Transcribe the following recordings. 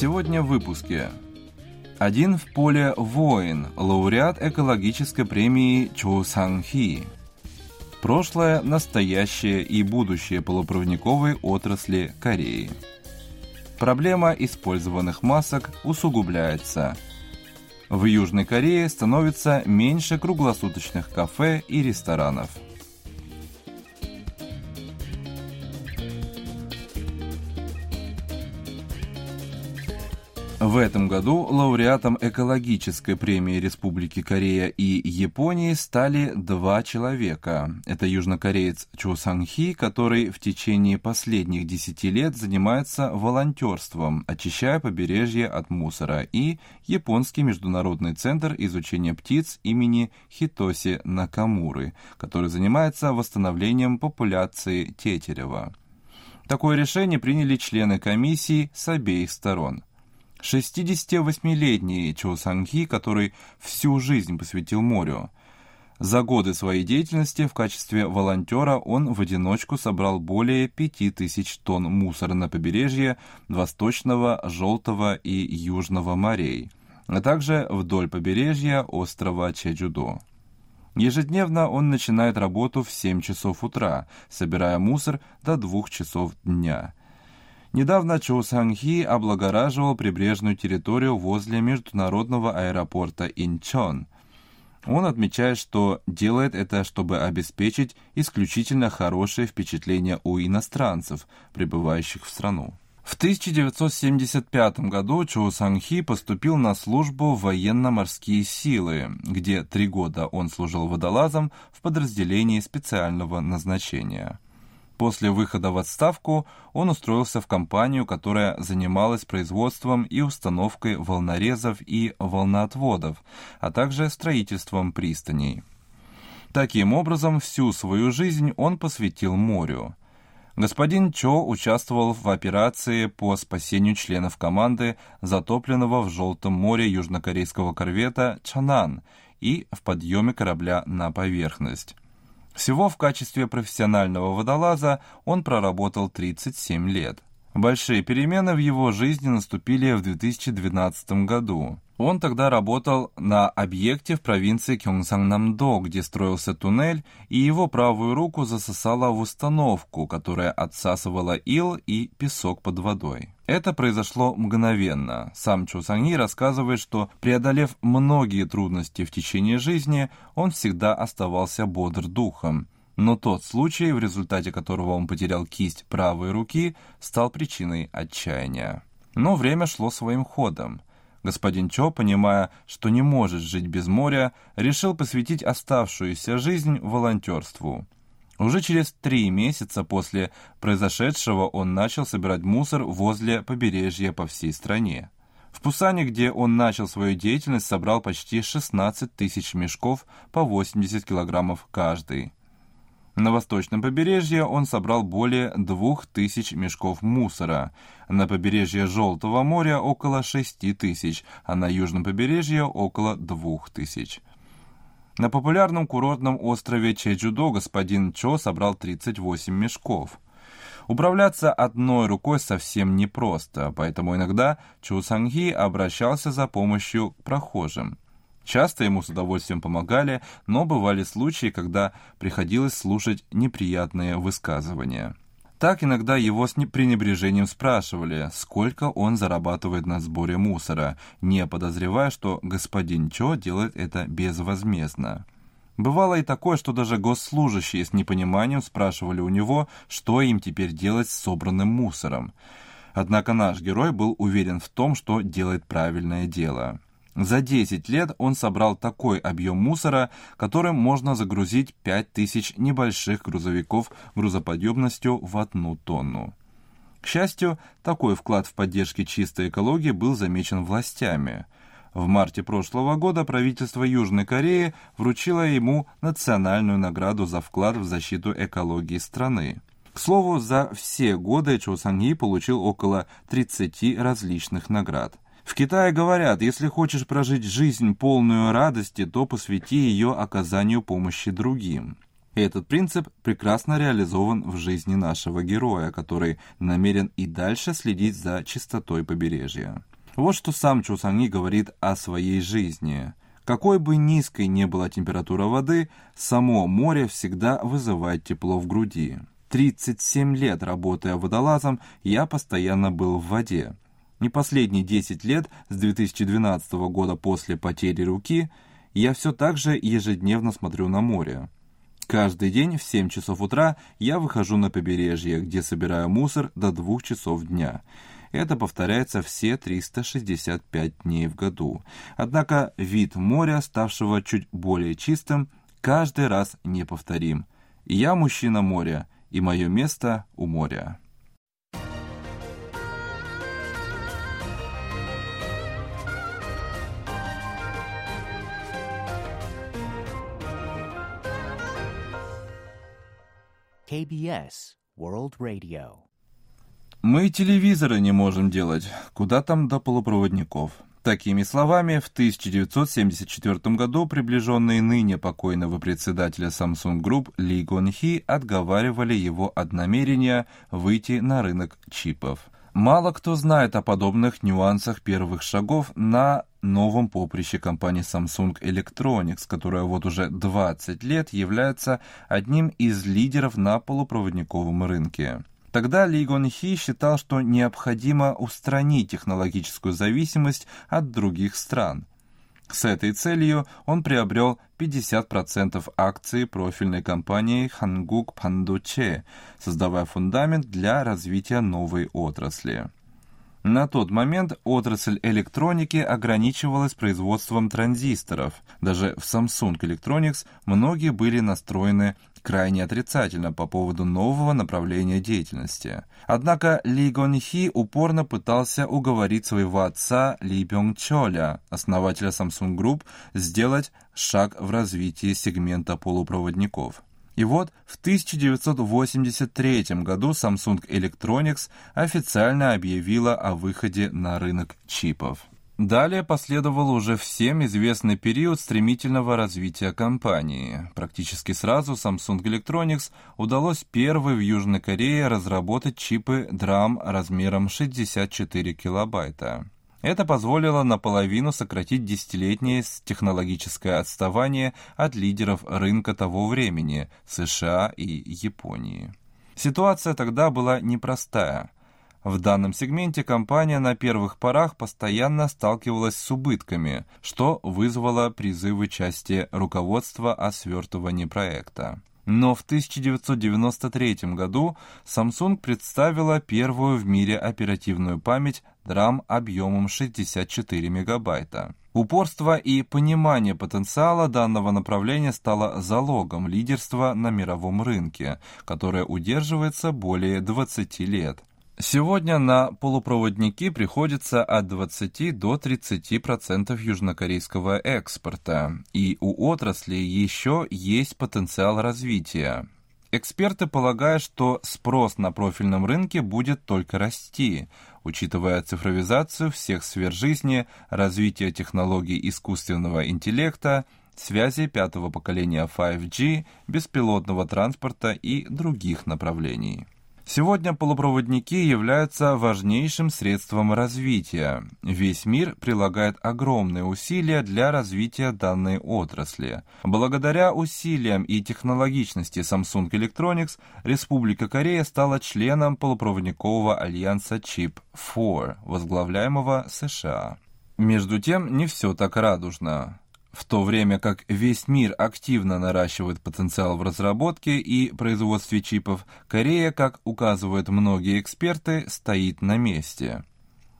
Сегодня в выпуске. Один в поле воин, лауреат экологической премии Чо Санхи. Прошлое, настоящее и будущее полупроводниковой отрасли Кореи. Проблема использованных масок усугубляется. В Южной Корее становится меньше круглосуточных кафе и ресторанов – В этом году лауреатом экологической премии Республики Корея и Японии стали два человека. Это южнокореец Чо Сан Хи, который в течение последних десяти лет занимается волонтерством, очищая побережье от мусора, и японский международный центр изучения птиц имени Хитоси Накамуры, который занимается восстановлением популяции тетерева. Такое решение приняли члены комиссии с обеих сторон – 68-летний Чо Сангхи, который всю жизнь посвятил морю. За годы своей деятельности в качестве волонтера он в одиночку собрал более 5000 тонн мусора на побережье Восточного, Желтого и Южного морей, а также вдоль побережья острова Чеджудо. Ежедневно он начинает работу в 7 часов утра, собирая мусор до 2 часов дня – Недавно Чоу Санхи облагораживал прибрежную территорию возле международного аэропорта Инчон. Он отмечает, что делает это, чтобы обеспечить исключительно хорошее впечатление у иностранцев, прибывающих в страну. В 1975 году Чоу Санхи поступил на службу в военно-морские силы, где три года он служил водолазом в подразделении специального назначения. После выхода в отставку он устроился в компанию, которая занималась производством и установкой волнорезов и волноотводов, а также строительством пристаней. Таким образом, всю свою жизнь он посвятил морю. Господин Чо участвовал в операции по спасению членов команды, затопленного в Желтом море южнокорейского корвета «Чанан» и в подъеме корабля на поверхность. Всего в качестве профессионального водолаза он проработал 37 лет. Большие перемены в его жизни наступили в 2012 году. Он тогда работал на объекте в провинции Кёнгсангнамдо, где строился туннель, и его правую руку засосало в установку, которая отсасывала ил и песок под водой. Это произошло мгновенно. Сам Чу Санги рассказывает, что, преодолев многие трудности в течение жизни, он всегда оставался бодр духом. Но тот случай, в результате которого он потерял кисть правой руки, стал причиной отчаяния. Но время шло своим ходом. Господин Чо, понимая, что не может жить без моря, решил посвятить оставшуюся жизнь волонтерству. Уже через три месяца после произошедшего он начал собирать мусор возле побережья по всей стране. В Пусане, где он начал свою деятельность, собрал почти 16 тысяч мешков по 80 килограммов каждый. На восточном побережье он собрал более двух тысяч мешков мусора, на побережье Желтого моря около шести тысяч, а на южном побережье около двух тысяч. На популярном курортном острове Чеджудо господин Чо собрал 38 мешков. Управляться одной рукой совсем непросто, поэтому иногда Чу Сангхи обращался за помощью к прохожим. Часто ему с удовольствием помогали, но бывали случаи, когда приходилось слушать неприятные высказывания. Так иногда его с пренебрежением спрашивали, сколько он зарабатывает на сборе мусора, не подозревая, что господин Чо делает это безвозмездно. Бывало и такое, что даже госслужащие с непониманием спрашивали у него, что им теперь делать с собранным мусором. Однако наш герой был уверен в том, что делает правильное дело. За 10 лет он собрал такой объем мусора, которым можно загрузить 5000 небольших грузовиков грузоподъемностью в одну тонну. К счастью, такой вклад в поддержки чистой экологии был замечен властями. В марте прошлого года правительство Южной Кореи вручило ему национальную награду за вклад в защиту экологии страны. К слову, за все годы Чо Санги получил около 30 различных наград. В Китае говорят, если хочешь прожить жизнь полную радости, то посвяти ее оказанию помощи другим. Этот принцип прекрасно реализован в жизни нашего героя, который намерен и дальше следить за чистотой побережья. Вот что сам Чусанги говорит о своей жизни. Какой бы низкой ни была температура воды, само море всегда вызывает тепло в груди. 37 лет работая водолазом, я постоянно был в воде. Не последние 10 лет, с 2012 года после потери руки, я все так же ежедневно смотрю на море. Каждый день в 7 часов утра я выхожу на побережье, где собираю мусор до 2 часов дня. Это повторяется все 365 дней в году. Однако вид моря, ставшего чуть более чистым, каждый раз неповторим. Я мужчина моря, и мое место у моря. KBS World Radio. Мы телевизоры не можем делать, куда там до полупроводников. Такими словами, в 1974 году приближенные ныне покойного председателя Samsung Group Ли Гон Хи отговаривали его от намерения выйти на рынок чипов. Мало кто знает о подобных нюансах первых шагов на новом поприще компании Samsung Electronics, которая вот уже 20 лет является одним из лидеров на полупроводниковом рынке. Тогда Ли Гон Хи считал, что необходимо устранить технологическую зависимость от других стран – с этой целью он приобрел 50% акций профильной компании Hanguk Panduche, создавая фундамент для развития новой отрасли. На тот момент отрасль электроники ограничивалась производством транзисторов. Даже в Samsung Electronics многие были настроены крайне отрицательно по поводу нового направления деятельности. Однако Ли Гонхи упорно пытался уговорить своего отца Ли Бёнг Чоля, основателя Samsung Group, сделать шаг в развитии сегмента полупроводников. И вот в 1983 году Samsung Electronics официально объявила о выходе на рынок чипов. Далее последовал уже всем известный период стремительного развития компании. Практически сразу Samsung Electronics удалось первой в Южной Корее разработать чипы DRAM размером 64 килобайта. Это позволило наполовину сократить десятилетнее технологическое отставание от лидеров рынка того времени – США и Японии. Ситуация тогда была непростая – в данном сегменте компания на первых порах постоянно сталкивалась с убытками, что вызвало призывы части руководства о свертывании проекта. Но в 1993 году Samsung представила первую в мире оперативную память DRAM объемом 64 мегабайта. Упорство и понимание потенциала данного направления стало залогом лидерства на мировом рынке, которое удерживается более 20 лет. Сегодня на полупроводники приходится от 20 до 30% южнокорейского экспорта, и у отрасли еще есть потенциал развития. Эксперты полагают, что спрос на профильном рынке будет только расти, учитывая цифровизацию всех сфер жизни, развитие технологий искусственного интеллекта, связи пятого поколения 5G, беспилотного транспорта и других направлений. Сегодня полупроводники являются важнейшим средством развития. Весь мир прилагает огромные усилия для развития данной отрасли. Благодаря усилиям и технологичности Samsung Electronics, Республика Корея стала членом полупроводникового альянса Chip-4, возглавляемого США. Между тем, не все так радужно. В то время как весь мир активно наращивает потенциал в разработке и производстве чипов, Корея, как указывают многие эксперты, стоит на месте.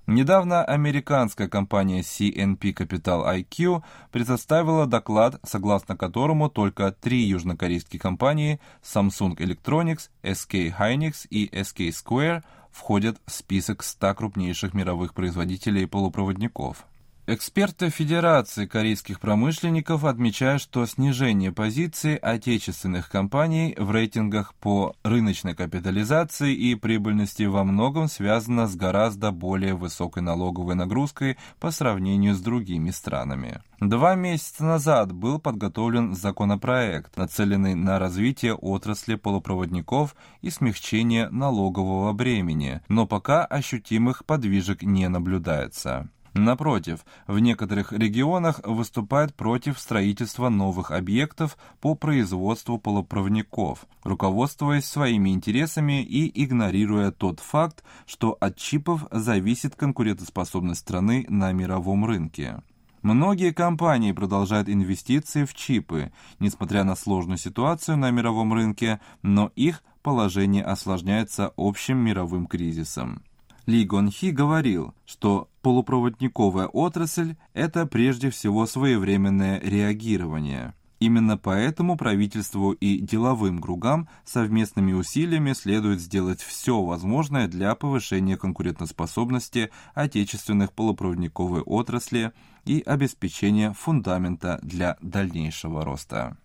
Недавно американская компания CNP Capital IQ предоставила доклад, согласно которому только три южнокорейские компании Samsung Electronics, SK Hynix и SK Square входят в список 100 крупнейших мировых производителей полупроводников. Эксперты Федерации корейских промышленников отмечают, что снижение позиций отечественных компаний в рейтингах по рыночной капитализации и прибыльности во многом связано с гораздо более высокой налоговой нагрузкой по сравнению с другими странами. Два месяца назад был подготовлен законопроект, нацеленный на развитие отрасли полупроводников и смягчение налогового бремени, но пока ощутимых подвижек не наблюдается. Напротив, в некоторых регионах выступает против строительства новых объектов по производству полупроводников, руководствуясь своими интересами и игнорируя тот факт, что от чипов зависит конкурентоспособность страны на мировом рынке. Многие компании продолжают инвестиции в чипы, несмотря на сложную ситуацию на мировом рынке, но их положение осложняется общим мировым кризисом. Ли Гонхи говорил, что полупроводниковая отрасль – это прежде всего своевременное реагирование. Именно поэтому правительству и деловым кругам совместными усилиями следует сделать все возможное для повышения конкурентоспособности отечественных полупроводниковой отрасли и обеспечения фундамента для дальнейшего роста.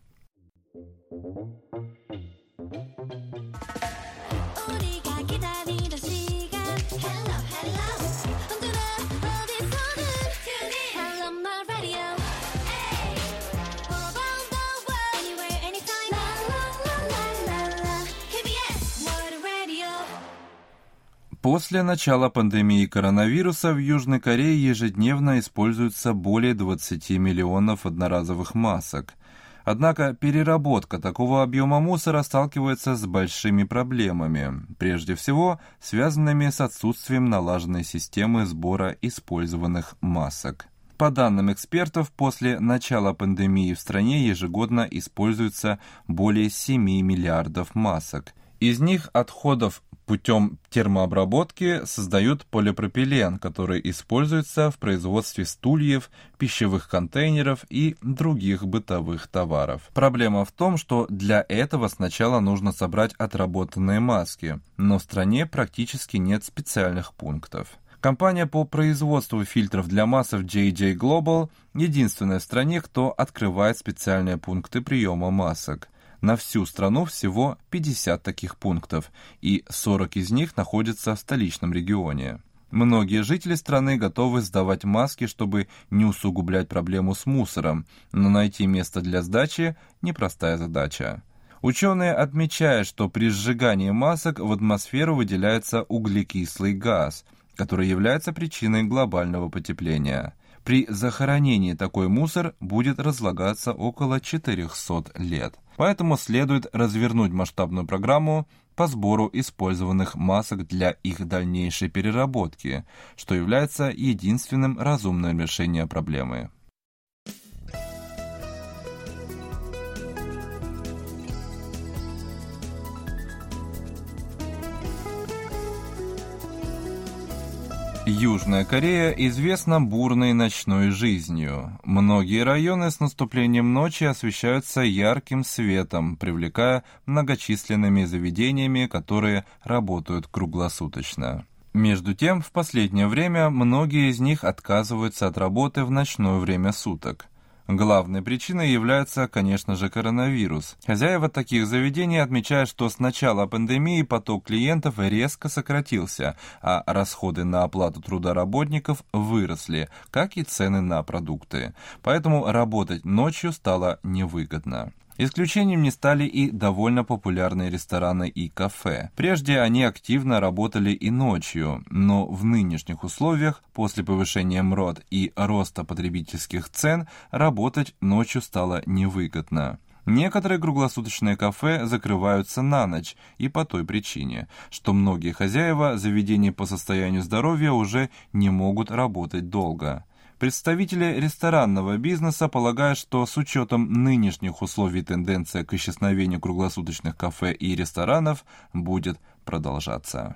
После начала пандемии коронавируса в Южной Корее ежедневно используется более 20 миллионов одноразовых масок. Однако переработка такого объема мусора сталкивается с большими проблемами, прежде всего связанными с отсутствием налаженной системы сбора использованных масок. По данным экспертов, после начала пандемии в стране ежегодно используется более 7 миллиардов масок. Из них отходов путем термообработки создают полипропилен, который используется в производстве стульев, пищевых контейнеров и других бытовых товаров. Проблема в том, что для этого сначала нужно собрать отработанные маски, но в стране практически нет специальных пунктов. Компания по производству фильтров для масок JJ Global единственная в стране, кто открывает специальные пункты приема масок. На всю страну всего 50 таких пунктов, и 40 из них находятся в столичном регионе. Многие жители страны готовы сдавать маски, чтобы не усугублять проблему с мусором, но найти место для сдачи – непростая задача. Ученые отмечают, что при сжигании масок в атмосферу выделяется углекислый газ, который является причиной глобального потепления. При захоронении такой мусор будет разлагаться около 400 лет. Поэтому следует развернуть масштабную программу по сбору использованных масок для их дальнейшей переработки, что является единственным разумным решением проблемы. Южная Корея известна бурной ночной жизнью. Многие районы с наступлением ночи освещаются ярким светом, привлекая многочисленными заведениями, которые работают круглосуточно. Между тем, в последнее время многие из них отказываются от работы в ночное время суток. Главной причиной является, конечно же, коронавирус. Хозяева таких заведений отмечают, что с начала пандемии поток клиентов резко сократился, а расходы на оплату труда работников выросли, как и цены на продукты. Поэтому работать ночью стало невыгодно. Исключением не стали и довольно популярные рестораны и кафе. Прежде они активно работали и ночью, но в нынешних условиях, после повышения МРОД и роста потребительских цен, работать ночью стало невыгодно. Некоторые круглосуточные кафе закрываются на ночь и по той причине, что многие хозяева заведений по состоянию здоровья уже не могут работать долго. Представители ресторанного бизнеса полагают, что с учетом нынешних условий тенденция к исчезновению круглосуточных кафе и ресторанов будет продолжаться.